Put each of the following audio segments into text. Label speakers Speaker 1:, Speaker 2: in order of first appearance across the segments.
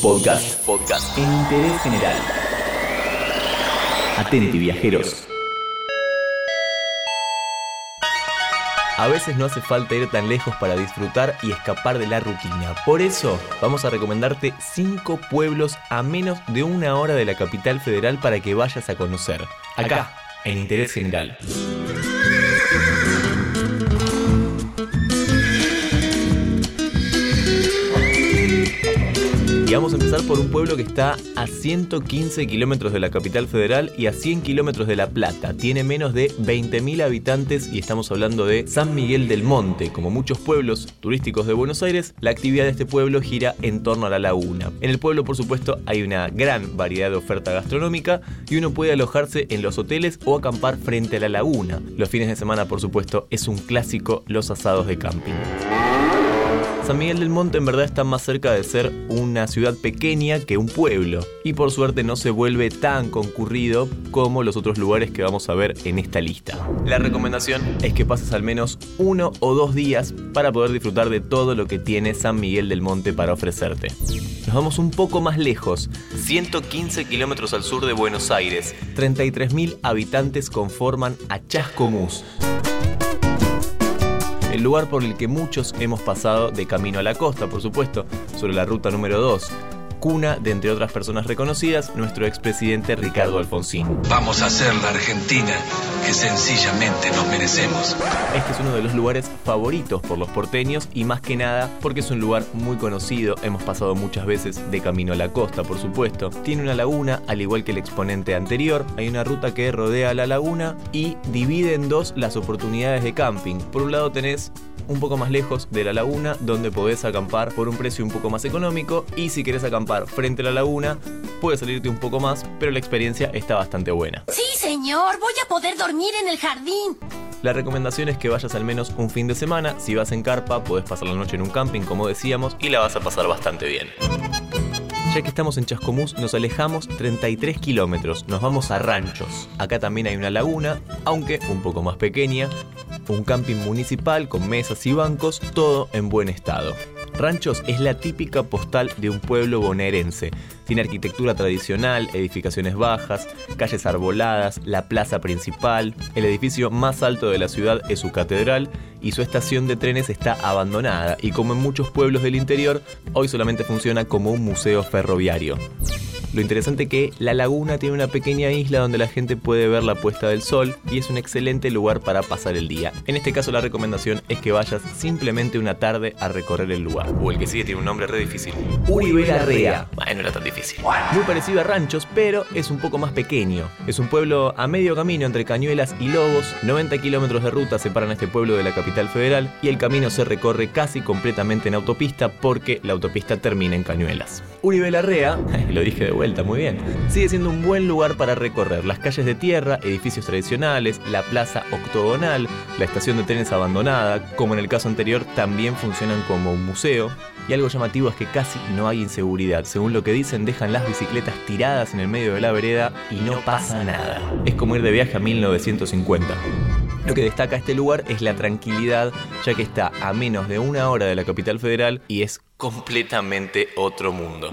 Speaker 1: Podcast. Podcast. En interés general. Atenti, viajeros. A veces no hace falta ir tan lejos para disfrutar y escapar de la rutina. Por eso vamos a recomendarte 5 pueblos a menos de una hora de la capital federal para que vayas a conocer. Acá, en Interés General. Vamos a empezar por un pueblo que está a 115 kilómetros de la capital federal y a 100 kilómetros de La Plata. Tiene menos de 20.000 habitantes y estamos hablando de San Miguel del Monte. Como muchos pueblos turísticos de Buenos Aires, la actividad de este pueblo gira en torno a la laguna. En el pueblo, por supuesto, hay una gran variedad de oferta gastronómica y uno puede alojarse en los hoteles o acampar frente a la laguna. Los fines de semana, por supuesto, es un clásico los asados de camping. San Miguel del Monte en verdad está más cerca de ser una ciudad pequeña que un pueblo y por suerte no se vuelve tan concurrido como los otros lugares que vamos a ver en esta lista. La recomendación es que pases al menos uno o dos días para poder disfrutar de todo lo que tiene San Miguel del Monte para ofrecerte. Nos vamos un poco más lejos, 115 kilómetros al sur de Buenos Aires, 33.000 habitantes conforman a Chascomús el lugar por el que muchos hemos pasado de camino a la costa, por supuesto, sobre la ruta número 2 cuna de, entre otras personas reconocidas, nuestro expresidente Ricardo Alfonsín.
Speaker 2: Vamos a ser la Argentina que sencillamente nos merecemos.
Speaker 1: Este es uno de los lugares favoritos por los porteños y más que nada porque es un lugar muy conocido, hemos pasado muchas veces de camino a la costa, por supuesto. Tiene una laguna, al igual que el exponente anterior, hay una ruta que rodea la laguna y divide en dos las oportunidades de camping. Por un lado tenés un poco más lejos de la laguna, donde podés acampar por un precio un poco más económico. Y si querés acampar frente a la laguna, puede salirte un poco más, pero la experiencia está bastante buena.
Speaker 3: Sí, señor, voy a poder dormir en el jardín.
Speaker 1: La recomendación es que vayas al menos un fin de semana. Si vas en carpa, podés pasar la noche en un camping, como decíamos, y la vas a pasar bastante bien. Ya que estamos en Chascomús, nos alejamos 33 kilómetros, nos vamos a Ranchos. Acá también hay una laguna, aunque un poco más pequeña, un camping municipal con mesas y bancos, todo en buen estado. Ranchos es la típica postal de un pueblo bonaerense. Tiene arquitectura tradicional, edificaciones bajas, calles arboladas, la plaza principal. El edificio más alto de la ciudad es su catedral y su estación de trenes está abandonada y como en muchos pueblos del interior, hoy solamente funciona como un museo ferroviario. Lo interesante que la laguna tiene una pequeña isla donde la gente puede ver la puesta del sol y es un excelente lugar para pasar el día. En este caso la recomendación es que vayas simplemente una tarde a recorrer el lugar. O el que sigue tiene un nombre re difícil. Uribe Rea. Bueno, no era tan difícil. Muy parecido a Ranchos, pero es un poco más pequeño. Es un pueblo a medio camino entre Cañuelas y Lobos. 90 kilómetros de ruta separan este pueblo de la capital federal y el camino se recorre casi completamente en autopista porque la autopista termina en Cañuelas. Uribe Rea, lo dije de vuelta, muy bien. Sigue siendo un buen lugar para recorrer las calles de tierra, edificios tradicionales, la plaza octogonal, la estación de trenes abandonada, como en el caso anterior también funcionan como un museo. Y algo llamativo es que casi no hay inseguridad. Según lo que dicen, dejan las bicicletas tiradas en el medio de la vereda y no pasa nada. Es como ir de viaje a 1950. Lo que destaca este lugar es la tranquilidad, ya que está a menos de una hora de la capital federal y es completamente otro mundo.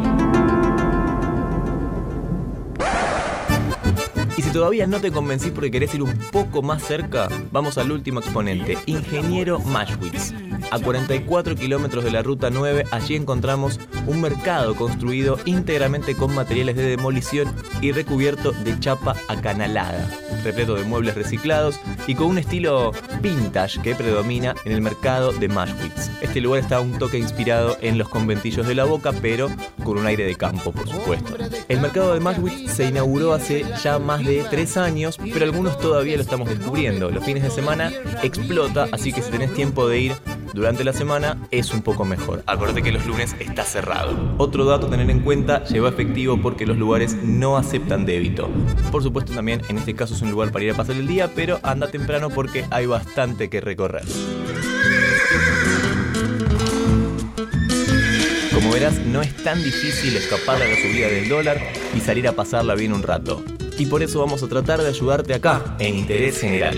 Speaker 1: Si todavía no te convencí porque querés ir un poco más cerca, vamos al último exponente, Ingeniero Mashwitz. A 44 kilómetros de la ruta 9, allí encontramos un mercado construido íntegramente con materiales de demolición y recubierto de chapa acanalada, repleto de muebles reciclados y con un estilo vintage que predomina en el mercado de Mashwitz. Este lugar está un toque inspirado en los conventillos de la boca, pero con un aire de campo, por supuesto. El mercado de Mashwitz se inauguró hace ya más de tres años, pero algunos todavía lo estamos descubriendo. Los fines de semana explota, así que si tenés tiempo de ir durante la semana es un poco mejor. Acuérdate que los lunes está cerrado. Otro dato a tener en cuenta, lleva efectivo porque los lugares no aceptan débito. Por supuesto también en este caso es un lugar para ir a pasar el día, pero anda temprano porque hay bastante que recorrer. Como verás, no es tan difícil escapar de la subida del dólar y salir a pasarla bien un rato y por eso vamos a tratar de ayudarte acá, en Interés General.